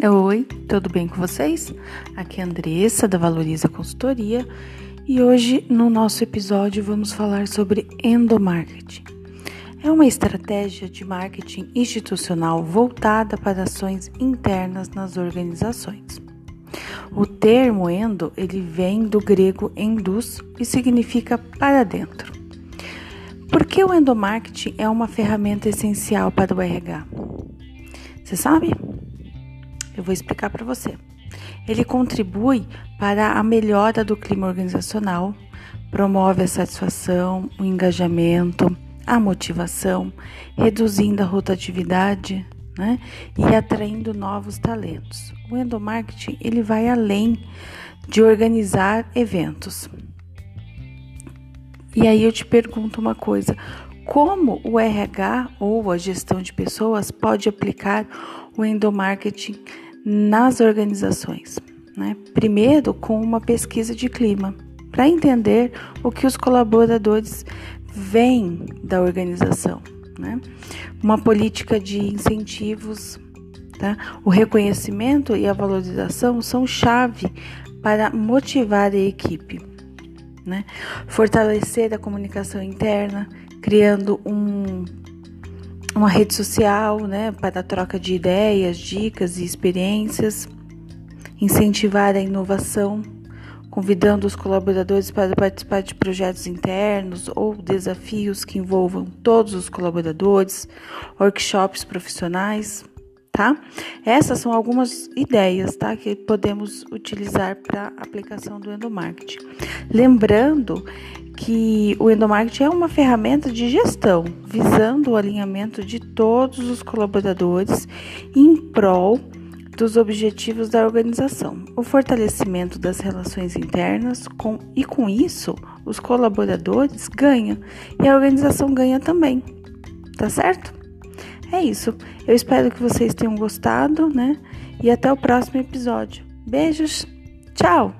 Oi, tudo bem com vocês? Aqui é a Andressa da Valoriza Consultoria e hoje no nosso episódio vamos falar sobre endomarketing. É uma estratégia de marketing institucional voltada para ações internas nas organizações. O termo endo ele vem do grego endus e significa para dentro. Por que o endomarketing é uma ferramenta essencial para o RH? Você sabe? Eu vou explicar para você. Ele contribui para a melhora do clima organizacional, promove a satisfação, o engajamento, a motivação, reduzindo a rotatividade né? e atraindo novos talentos. O endomarketing ele vai além de organizar eventos. E aí eu te pergunto uma coisa: como o RH ou a gestão de pessoas pode aplicar o endomarketing nas organizações. Né? Primeiro, com uma pesquisa de clima, para entender o que os colaboradores veem da organização. Né? Uma política de incentivos, tá? o reconhecimento e a valorização são chave para motivar a equipe. Né? Fortalecer a comunicação interna, criando um uma rede social, né, para a troca de ideias, dicas e experiências, incentivar a inovação, convidando os colaboradores para participar de projetos internos ou desafios que envolvam todos os colaboradores, workshops profissionais, tá? Essas são algumas ideias, tá, que podemos utilizar para aplicação do endomarketing. Lembrando que o endomarketing é uma ferramenta de gestão, visando o alinhamento de todos os colaboradores em prol dos objetivos da organização, o fortalecimento das relações internas com, e com isso os colaboradores ganham e a organização ganha também. Tá certo? É isso. Eu espero que vocês tenham gostado, né? E até o próximo episódio. Beijos. Tchau.